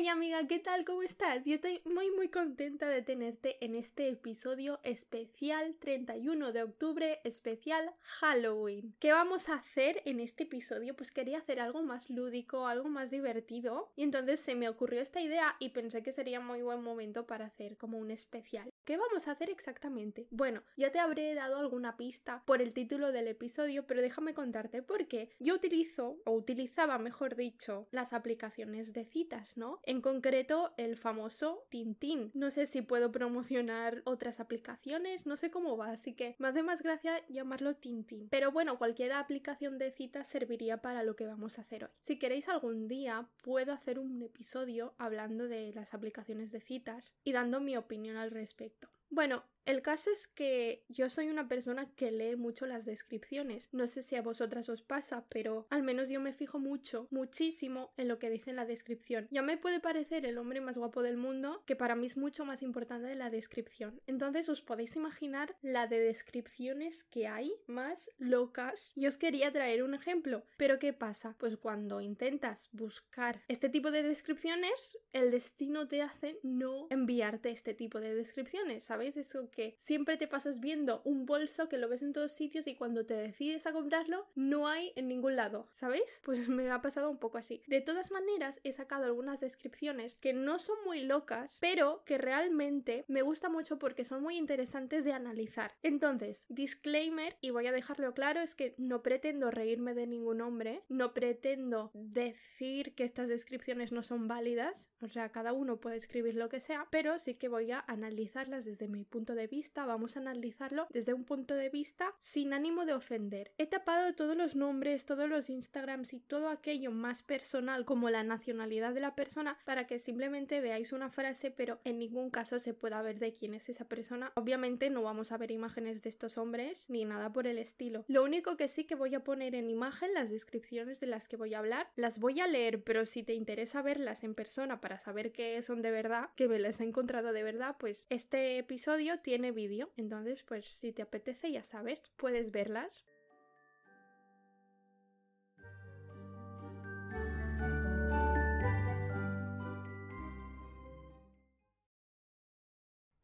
Hey amiga, ¿qué tal? ¿Cómo estás? Yo estoy muy muy contenta de tenerte en este episodio especial 31 de octubre, especial Halloween. ¿Qué vamos a hacer en este episodio? Pues quería hacer algo más lúdico, algo más divertido y entonces se me ocurrió esta idea y pensé que sería muy buen momento para hacer como un especial. ¿Qué vamos a hacer exactamente? Bueno, ya te habré dado alguna pista por el título del episodio, pero déjame contarte por qué. Yo utilizo, o utilizaba mejor dicho, las aplicaciones de citas, ¿no? En concreto, el famoso Tintín. No sé si puedo promocionar otras aplicaciones, no sé cómo va, así que me hace más gracia llamarlo Tintín. Pero bueno, cualquier aplicación de citas serviría para lo que vamos a hacer hoy. Si queréis algún día, puedo hacer un episodio hablando de las aplicaciones de citas y dando mi opinión al respecto. Bueno, el caso es que yo soy una persona que lee mucho las descripciones. No sé si a vosotras os pasa, pero al menos yo me fijo mucho, muchísimo en lo que dice en la descripción. Ya me puede parecer el hombre más guapo del mundo, que para mí es mucho más importante la descripción. Entonces os podéis imaginar la de descripciones que hay más locas. Y os quería traer un ejemplo. Pero ¿qué pasa? Pues cuando intentas buscar este tipo de descripciones, el destino te hace no enviarte este tipo de descripciones, ¿sabéis? Eso que siempre te pasas viendo un bolso que lo ves en todos sitios y cuando te decides a comprarlo no hay en ningún lado, ¿sabéis? Pues me ha pasado un poco así. De todas maneras, he sacado algunas descripciones que no son muy locas, pero que realmente me gusta mucho porque son muy interesantes de analizar. Entonces, disclaimer, y voy a dejarlo claro, es que no pretendo reírme de ningún hombre, no pretendo decir que estas descripciones no son válidas, o sea, cada uno puede escribir lo que sea, pero sí que voy a analizarlas desde mi punto de vista, vamos a analizarlo desde un punto de vista sin ánimo de ofender. He tapado todos los nombres, todos los Instagrams y todo aquello más personal como la nacionalidad de la persona para que simplemente veáis una frase pero en ningún caso se pueda ver de quién es esa persona. Obviamente no vamos a ver imágenes de estos hombres ni nada por el estilo. Lo único que sí que voy a poner en imagen las descripciones de las que voy a hablar, las voy a leer, pero si te interesa verlas en persona para saber qué son de verdad, que me las he encontrado de verdad, pues este episodio tiene vídeo, entonces pues si te apetece ya sabes, puedes verlas.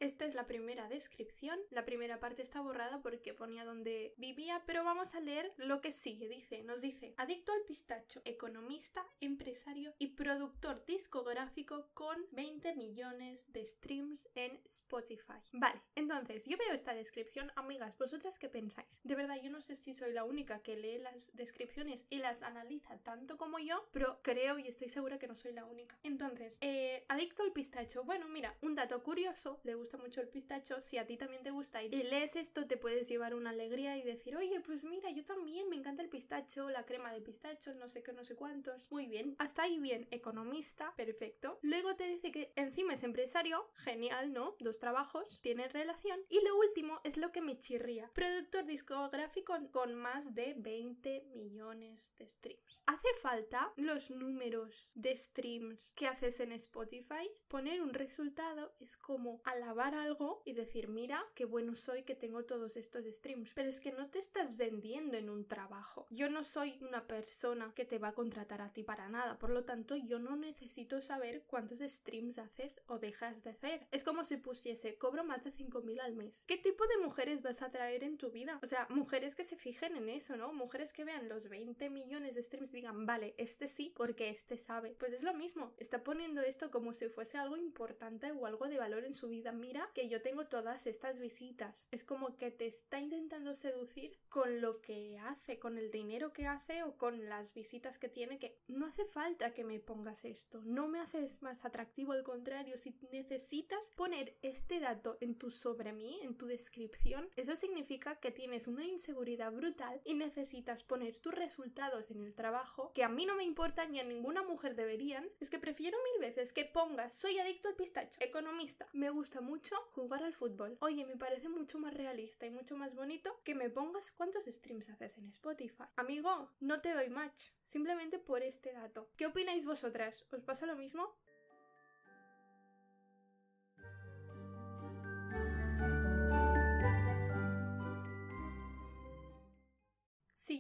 Esta es la primera descripción. La primera parte está borrada porque ponía donde vivía, pero vamos a leer lo que sigue. Dice, nos dice, adicto al pistacho, economista, empresario y productor discográfico con 20 millones de streams en Spotify. Vale, entonces yo veo esta descripción, amigas, ¿vosotras qué pensáis? De verdad, yo no sé si soy la única que lee las descripciones y las analiza tanto como yo, pero creo y estoy segura que no soy la única. Entonces, eh, adicto al pistacho. Bueno, mira, un dato curioso, le gusta mucho el pistacho, si a ti también te gusta y lees esto, te puedes llevar una alegría y decir, oye, pues mira, yo también me encanta el pistacho, la crema de pistacho, no sé qué, no sé cuántos. Muy bien, hasta ahí bien, economista, perfecto. Luego te dice que encima es empresario, genial, ¿no? Dos trabajos, tiene relación. Y lo último es lo que me chirría, productor discográfico con más de 20 millones de streams. ¿Hace falta los números de streams que haces en Spotify? Poner un resultado es como alabar algo y decir, mira, qué bueno soy que tengo todos estos streams. Pero es que no te estás vendiendo en un trabajo. Yo no soy una persona que te va a contratar a ti para nada. Por lo tanto, yo no necesito saber cuántos streams haces o dejas de hacer. Es como si pusiese, cobro más de 5.000 al mes. ¿Qué tipo de mujeres vas a traer en tu vida? O sea, mujeres que se fijen en eso, ¿no? Mujeres que vean los 20 millones de streams y digan, vale, este sí, porque este sabe. Pues es lo mismo. Está poniendo esto como si fuese algo importante o algo de valor en su vida que yo tengo todas estas visitas. Es como que te está intentando seducir con lo que hace, con el dinero que hace o con las visitas que tiene, que no hace falta que me pongas esto, no me haces más atractivo, al contrario, si necesitas poner este dato en tu sobre mí, en tu descripción, eso significa que tienes una inseguridad brutal y necesitas poner tus resultados en el trabajo, que a mí no me importa ni a ninguna mujer deberían, es que prefiero mil veces que pongas soy adicto al pistacho, economista, me gusta mucho jugar al fútbol. Oye, me parece mucho más realista y mucho más bonito que me pongas cuántos streams haces en Spotify. Amigo, no te doy match, simplemente por este dato. ¿Qué opináis vosotras? ¿Os pasa lo mismo?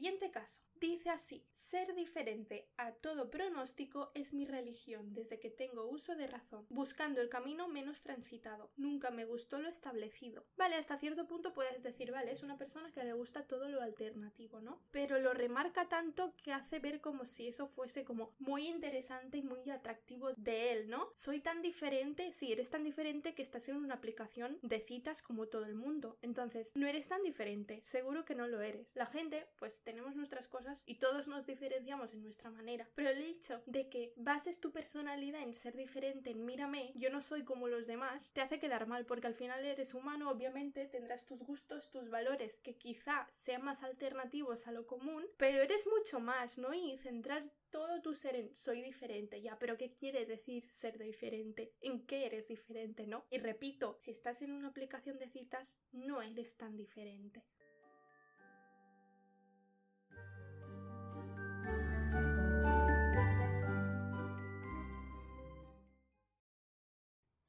Siguiente caso. Dice así, ser diferente a todo pronóstico es mi religión desde que tengo uso de razón, buscando el camino menos transitado. Nunca me gustó lo establecido. Vale, hasta cierto punto puedes decir, vale, es una persona que le gusta todo lo alternativo, ¿no? Pero lo remarca tanto que hace ver como si eso fuese como muy interesante y muy atractivo de él, ¿no? Soy tan diferente, sí, eres tan diferente que estás en una aplicación de citas como todo el mundo. Entonces, no eres tan diferente, seguro que no lo eres. La gente, pues tenemos nuestras cosas y todos nos diferenciamos en nuestra manera. Pero el hecho de que bases tu personalidad en ser diferente, en mírame, yo no soy como los demás, te hace quedar mal porque al final eres humano, obviamente tendrás tus gustos, tus valores que quizá sean más alternativos a lo común, pero eres mucho más, ¿no? Y centrar todo tu ser en soy diferente, ya, pero ¿qué quiere decir ser diferente? ¿En qué eres diferente, no? Y repito, si estás en una aplicación de citas, no eres tan diferente.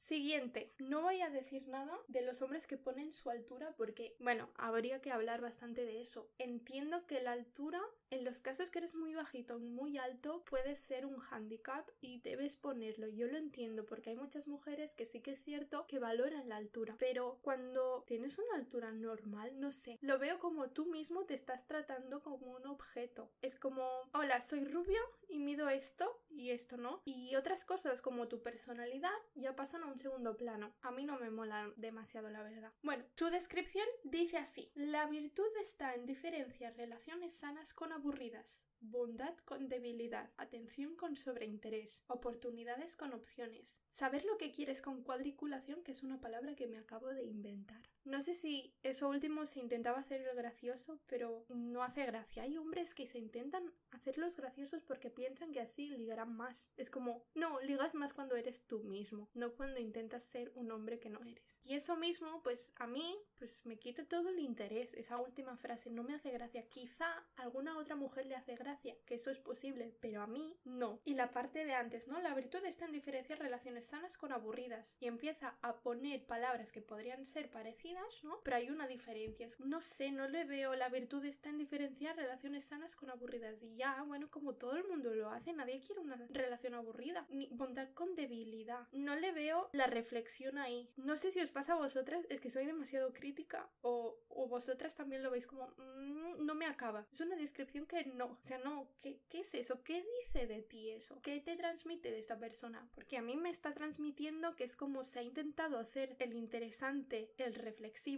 Siguiente, no voy a decir nada de los hombres que ponen su altura porque, bueno, habría que hablar bastante de eso. Entiendo que la altura en los casos que eres muy bajito o muy alto puede ser un handicap y debes ponerlo. Yo lo entiendo porque hay muchas mujeres que sí que es cierto que valoran la altura, pero cuando tienes una altura normal, no sé, lo veo como tú mismo te estás tratando como un objeto. Es como, hola, soy rubio y mido esto y esto no. Y otras cosas como tu personalidad ya pasan a un segundo plano. A mí no me mola demasiado la verdad. Bueno, su descripción dice así. La virtud está en diferenciar relaciones sanas con aburridas, bondad con debilidad, atención con sobreinterés, oportunidades con opciones, saber lo que quieres con cuadriculación, que es una palabra que me acabo de inventar. No sé si eso último se intentaba hacer el gracioso, pero no hace gracia. Hay hombres que se intentan hacerlos graciosos porque piensan que así ligarán más. Es como, no, ligas más cuando eres tú mismo, no cuando intentas ser un hombre que no eres. Y eso mismo, pues a mí, pues me quita todo el interés. Esa última frase no me hace gracia. Quizá a alguna otra mujer le hace gracia, que eso es posible, pero a mí no. Y la parte de antes, ¿no? La virtud está en diferenciar relaciones sanas con aburridas y empieza a poner palabras que podrían ser parecidas ¿no? Pero hay una diferencia. No sé, no le veo. La virtud está en diferenciar relaciones sanas con aburridas. Y ya, bueno, como todo el mundo lo hace, nadie quiere una relación aburrida. Ni bondad con debilidad. No le veo la reflexión ahí. No sé si os pasa a vosotras, es que soy demasiado crítica. O, o vosotras también lo veis como, mm, no me acaba. Es una descripción que no. O sea, no. ¿Qué, ¿Qué es eso? ¿Qué dice de ti eso? ¿Qué te transmite de esta persona? Porque a mí me está transmitiendo que es como se ha intentado hacer el interesante, el reflexivo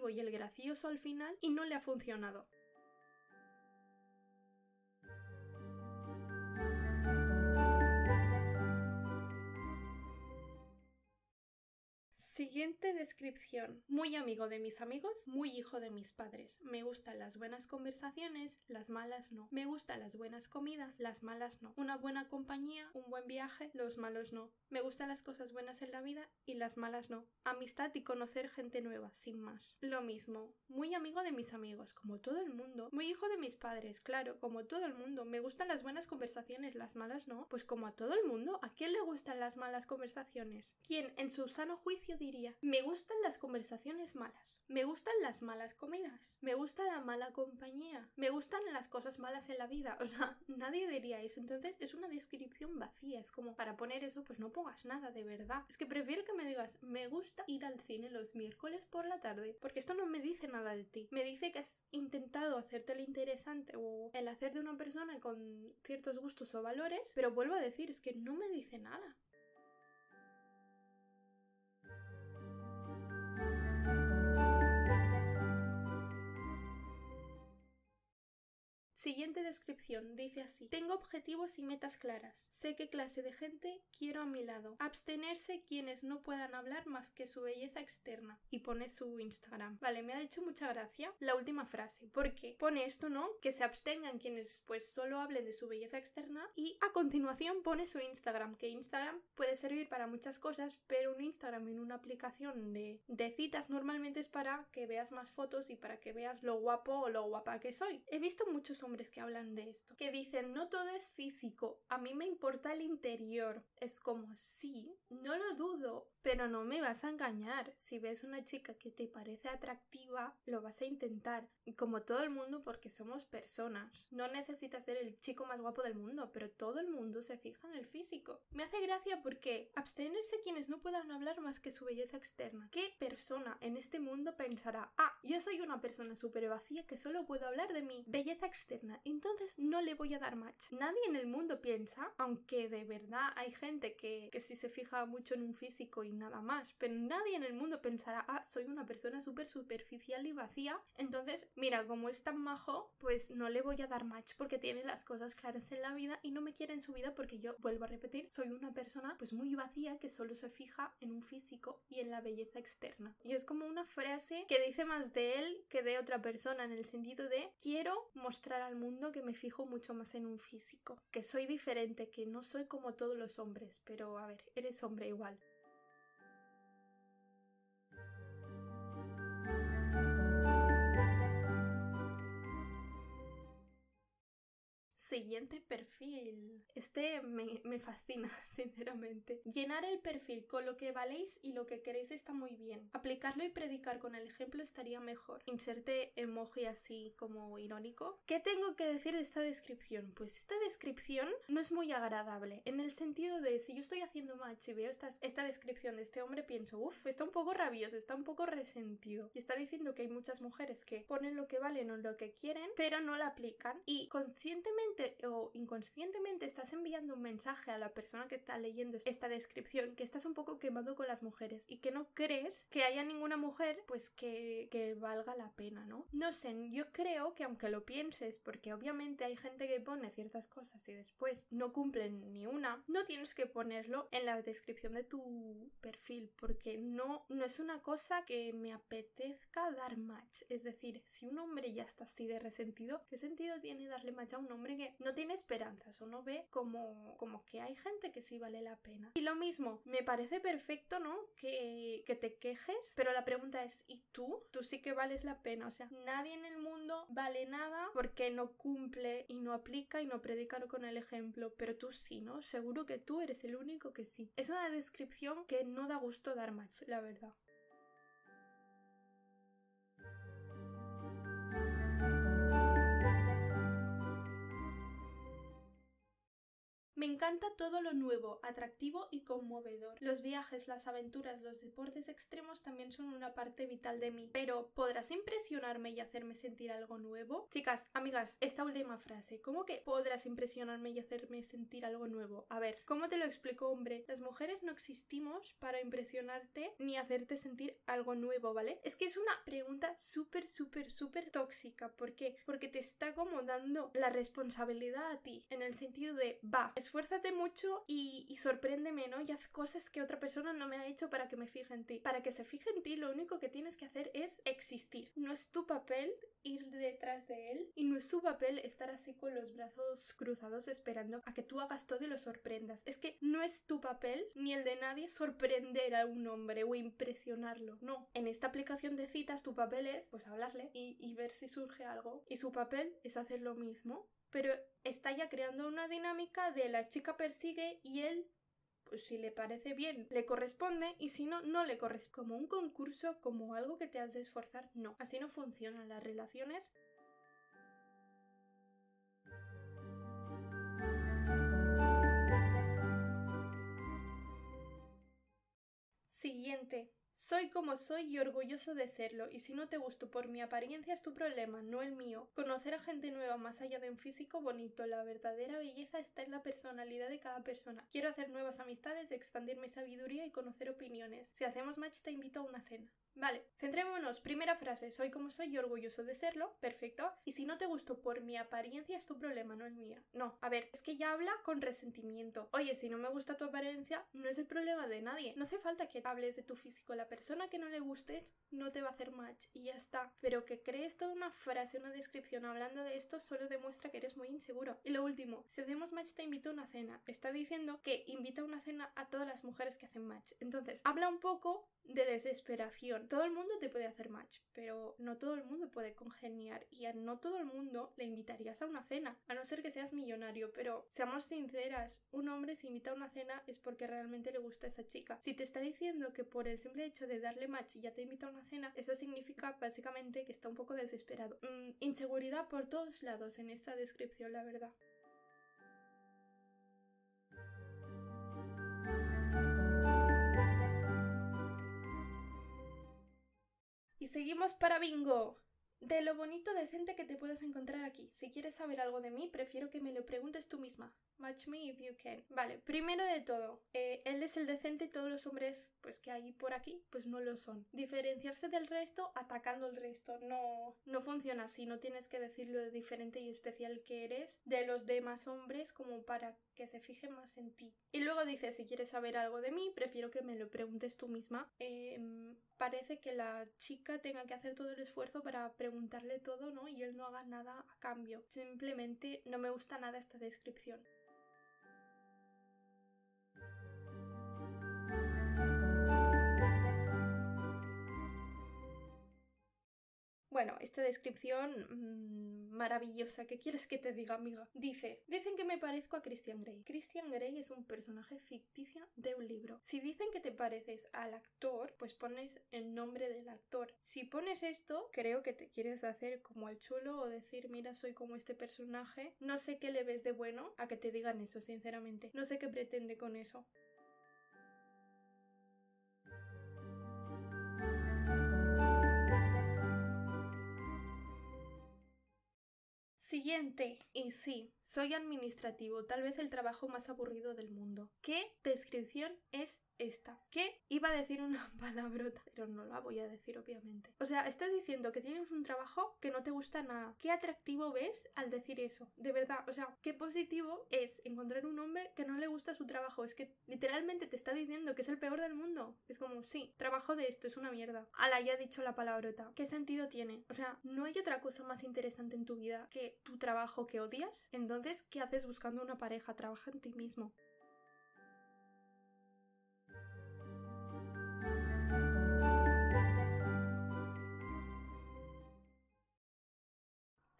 y el gracioso al final y no le ha funcionado. Siguiente descripción. Muy amigo de mis amigos, muy hijo de mis padres. Me gustan las buenas conversaciones, las malas no. Me gustan las buenas comidas, las malas no. Una buena compañía, un buen viaje, los malos no. Me gustan las cosas buenas en la vida y las malas no. Amistad y conocer gente nueva, sin más. Lo mismo. Muy amigo de mis amigos, como todo el mundo. Muy hijo de mis padres, claro, como todo el mundo. Me gustan las buenas conversaciones, las malas no. Pues como a todo el mundo. ¿A quién le gustan las malas conversaciones? ¿Quién en su sano juicio diría, me gustan las conversaciones malas, me gustan las malas comidas, me gusta la mala compañía, me gustan las cosas malas en la vida. O sea, nadie diría eso. Entonces es una descripción vacía. Es como para poner eso, pues no pongas nada de verdad. Es que prefiero que me digas, me gusta ir al cine los miércoles por la tarde, porque esto no me dice nada de ti. Me dice que has intentado hacerte el interesante o el hacer de una persona con ciertos gustos o valores, pero vuelvo a decir, es que no me dice nada. Siguiente descripción dice así: Tengo objetivos y metas claras. Sé qué clase de gente quiero a mi lado. Abstenerse quienes no puedan hablar más que su belleza externa. Y pone su Instagram. Vale, me ha hecho mucha gracia la última frase. Porque pone esto, ¿no? Que se abstengan quienes pues solo hablen de su belleza externa. Y a continuación pone su Instagram. Que Instagram puede servir para muchas cosas, pero un Instagram en una aplicación de, de citas normalmente es para que veas más fotos y para que veas lo guapo o lo guapa que soy. He visto muchos hombres que hablan de esto, que dicen no todo es físico, a mí me importa el interior. Es como sí, no lo dudo, pero no me vas a engañar. Si ves una chica que te parece atractiva, lo vas a intentar. Como todo el mundo, porque somos personas. No necesitas ser el chico más guapo del mundo, pero todo el mundo se fija en el físico. Me hace gracia porque abstenerse quienes no puedan hablar más que su belleza externa. ¿Qué persona en este mundo pensará, ah, yo soy una persona súper vacía que solo puedo hablar de mi belleza externa, entonces no le voy a dar match? Nadie en el mundo piensa, aunque de verdad hay gente que, que sí se fija mucho en un físico nada más, pero nadie en el mundo pensará, ah, soy una persona súper superficial y vacía, entonces, mira, como es tan majo, pues no le voy a dar match porque tiene las cosas claras en la vida y no me quiere en su vida porque yo, vuelvo a repetir, soy una persona pues muy vacía que solo se fija en un físico y en la belleza externa. Y es como una frase que dice más de él que de otra persona en el sentido de quiero mostrar al mundo que me fijo mucho más en un físico, que soy diferente, que no soy como todos los hombres, pero a ver, eres hombre igual. Siguiente perfil. Este me, fascina, sinceramente. Llenar el perfil con lo que valéis y lo que queréis está muy bien. Aplicarlo y predicar con el ejemplo estaría mejor. Inserte emoji así como irónico. ¿Qué tengo que decir de esta descripción? Pues esta descripción no es muy agradable. En el sentido de si yo estoy haciendo match y veo esta, esta descripción de este hombre, pienso, uff, está un poco rabioso, está un poco resentido. Y está diciendo que hay muchas mujeres que ponen lo que valen o lo que quieren, pero no la aplican. Y conscientemente o inconscientemente estás enviando un mensaje a la persona que está leyendo esta descripción que estás un poco quemado con las mujeres y que no crees que haya ninguna mujer pues que, que valga la pena, ¿no? No sé, yo creo que aunque lo pienses, porque obviamente hay gente que pone ciertas cosas y después no cumplen ni una, no tienes que ponerlo en la descripción de tu perfil porque no, no es una cosa que me apetezca dar match. Es decir, si un hombre ya está así de resentido, ¿qué sentido tiene darle match a un hombre que no tiene esperanzas o no ve como, como que hay gente que sí vale la pena. Y lo mismo, me parece perfecto, ¿no? Que, que te quejes, pero la pregunta es, ¿y tú? Tú sí que vales la pena. O sea, nadie en el mundo vale nada porque no cumple y no aplica y no predica con el ejemplo, pero tú sí, ¿no? Seguro que tú eres el único que sí. Es una descripción que no da gusto dar más, la verdad. Me encanta todo lo nuevo, atractivo y conmovedor. Los viajes, las aventuras, los deportes extremos también son una parte vital de mí. Pero, ¿podrás impresionarme y hacerme sentir algo nuevo? Chicas, amigas, esta última frase, ¿cómo que podrás impresionarme y hacerme sentir algo nuevo? A ver, ¿cómo te lo explico, hombre? Las mujeres no existimos para impresionarte ni hacerte sentir algo nuevo, ¿vale? Es que es una pregunta súper, súper, súper tóxica. ¿Por qué? Porque te está como dando la responsabilidad a ti, en el sentido de, va, es esfuérzate mucho y, y sorpréndeme, ¿no? Y haz cosas que otra persona no me ha hecho para que me fije en ti. Para que se fije en ti, lo único que tienes que hacer es existir. No es tu papel ir detrás de él y no es su papel estar así con los brazos cruzados esperando a que tú hagas todo y lo sorprendas. Es que no es tu papel ni el de nadie sorprender a un hombre o impresionarlo. No. En esta aplicación de citas tu papel es pues hablarle y, y ver si surge algo. Y su papel es hacer lo mismo pero está ya creando una dinámica de la chica persigue y él pues si le parece bien, le corresponde y si no, no le corresponde. Como un concurso, como algo que te has de esforzar, no. Así no funcionan las relaciones. Siguiente. Soy como soy y orgulloso de serlo, y si no te gusto por mi apariencia es tu problema, no el mío. Conocer a gente nueva más allá de un físico bonito, la verdadera belleza está en la personalidad de cada persona. Quiero hacer nuevas amistades, expandir mi sabiduría y conocer opiniones. Si hacemos match te invito a una cena. Vale, centrémonos. Primera frase, soy como soy y orgulloso de serlo. Perfecto. Y si no te gustó por mi apariencia es tu problema, no el mío. No, a ver, es que ya habla con resentimiento. Oye, si no me gusta tu apariencia, no es el problema de nadie. No hace falta que hables de tu físico. La persona que no le gustes no te va a hacer match y ya está. Pero que crees toda una frase, una descripción hablando de esto solo demuestra que eres muy inseguro. Y lo último, si hacemos match te invito a una cena. Está diciendo que invita a una cena a todas las mujeres que hacen match. Entonces, habla un poco de desesperación. Todo el mundo te puede hacer match, pero no todo el mundo puede congeniar y a no todo el mundo le invitarías a una cena, a no ser que seas millonario, pero seamos sinceras, un hombre se invita a una cena es porque realmente le gusta a esa chica. Si te está diciendo que por el simple hecho de darle match ya te invita a una cena, eso significa básicamente que está un poco desesperado. Mm, inseguridad por todos lados en esta descripción, la verdad. Seguimos para bingo. De lo bonito decente que te puedes encontrar aquí. Si quieres saber algo de mí, prefiero que me lo preguntes tú misma. Match me if you can. Vale, primero de todo, eh, él es el decente y todos los hombres pues que hay por aquí pues no lo son. Diferenciarse del resto atacando el resto no, no funciona así, no tienes que decir lo diferente y especial que eres de los demás hombres como para que se fije más en ti. Y luego dice, si quieres saber algo de mí, prefiero que me lo preguntes tú misma. Em, parece que la chica tenga que hacer todo el esfuerzo para preguntarle todo, ¿no? Y él no haga nada a cambio. Simplemente no me gusta nada esta descripción. Bueno, esta descripción mmm, maravillosa. ¿Qué quieres que te diga, amiga? Dice, dicen que me parezco a Christian Grey. Christian Grey es un personaje ficticio de un libro. Si dicen que te pareces al actor, pues pones el nombre del actor. Si pones esto, creo que te quieres hacer como al chulo o decir, mira, soy como este personaje. No sé qué le ves de bueno a que te digan eso, sinceramente. No sé qué pretende con eso. Siguiente. Y sí, soy administrativo, tal vez el trabajo más aburrido del mundo. ¿Qué descripción es esta. ¿Qué? Iba a decir una palabrota, pero no la voy a decir obviamente. O sea, estás diciendo que tienes un trabajo que no te gusta nada. ¿Qué atractivo ves al decir eso? De verdad, o sea, qué positivo es encontrar un hombre que no le gusta su trabajo. Es que literalmente te está diciendo que es el peor del mundo. Es como, sí, trabajo de esto, es una mierda. Ala, ya he dicho la palabrota. ¿Qué sentido tiene? O sea, ¿no hay otra cosa más interesante en tu vida que tu trabajo que odias? Entonces, ¿qué haces buscando una pareja? Trabaja en ti mismo.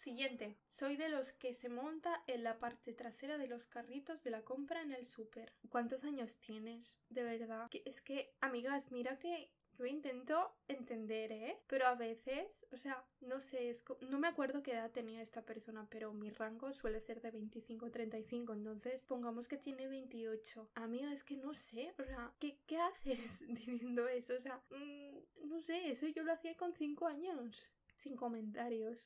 Siguiente. Soy de los que se monta en la parte trasera de los carritos de la compra en el súper. ¿Cuántos años tienes? De verdad. es que, amigas, mira que yo intento entender, ¿eh? Pero a veces, o sea, no sé, no me acuerdo qué edad tenía esta persona, pero mi rango suele ser de 25 a 35, entonces pongamos que tiene 28. Amiga, es que no sé, o sea, ¿qué, qué haces diciendo eso? O sea, mm, no sé, eso yo lo hacía con 5 años, sin comentarios.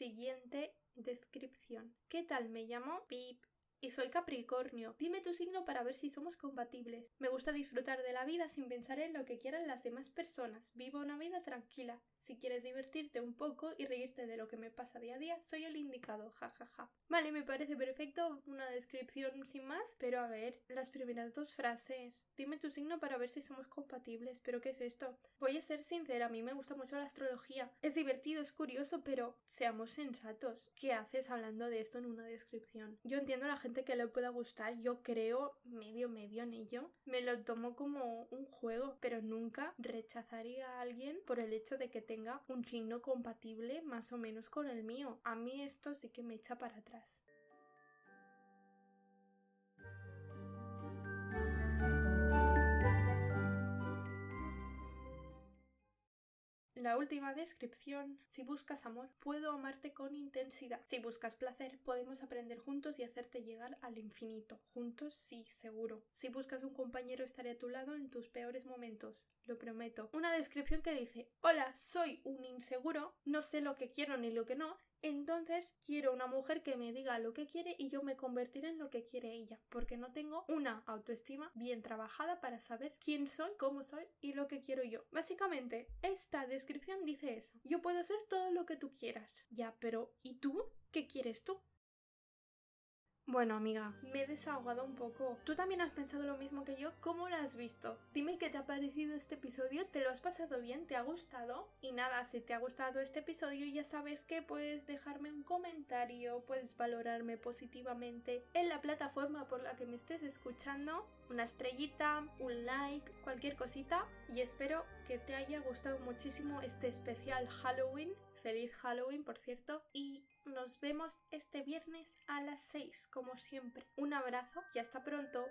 Siguiente descripción. ¿Qué tal? Me llamo Pip y soy Capricornio. Dime tu signo para ver si somos compatibles. Me gusta disfrutar de la vida sin pensar en lo que quieran las demás personas. Vivo una vida tranquila. Si quieres divertirte un poco y reírte de lo que me pasa día a día, soy el indicado, jajaja. Ja, ja. Vale, me parece perfecto, una descripción sin más, pero a ver, las primeras dos frases. Dime tu signo para ver si somos compatibles, pero ¿qué es esto? Voy a ser sincera, a mí me gusta mucho la astrología. Es divertido, es curioso, pero seamos sensatos. ¿Qué haces hablando de esto en una descripción? Yo entiendo a la gente que le pueda gustar, yo creo medio medio en ello. Me lo tomo como un juego, pero nunca rechazaría a alguien por el hecho de que tenga un signo compatible más o menos con el mío. A mí esto sí que me echa para atrás. La última descripción. Si buscas amor, puedo amarte con intensidad. Si buscas placer, podemos aprender juntos y hacerte llegar al infinito. Juntos, sí, seguro. Si buscas un compañero, estaré a tu lado en tus peores momentos. Lo prometo. Una descripción que dice, hola, soy un inseguro, no sé lo que quiero ni lo que no, entonces quiero una mujer que me diga lo que quiere y yo me convertiré en lo que quiere ella, porque no tengo una autoestima bien trabajada para saber quién soy, cómo soy y lo que quiero yo. Básicamente, esta descripción dice eso. Yo puedo hacer todo lo que tú quieras. Ya, pero ¿y tú? ¿Qué quieres tú? Bueno, amiga, me he desahogado un poco. ¿Tú también has pensado lo mismo que yo? ¿Cómo lo has visto? Dime qué te ha parecido este episodio, ¿te lo has pasado bien? ¿Te ha gustado? Y nada, si te ha gustado este episodio ya sabes que puedes dejarme un comentario, puedes valorarme positivamente en la plataforma por la que me estés escuchando, una estrellita, un like, cualquier cosita y espero que te haya gustado muchísimo este especial Halloween. Feliz Halloween, por cierto, y nos vemos este viernes a las 6, como siempre. Un abrazo y hasta pronto.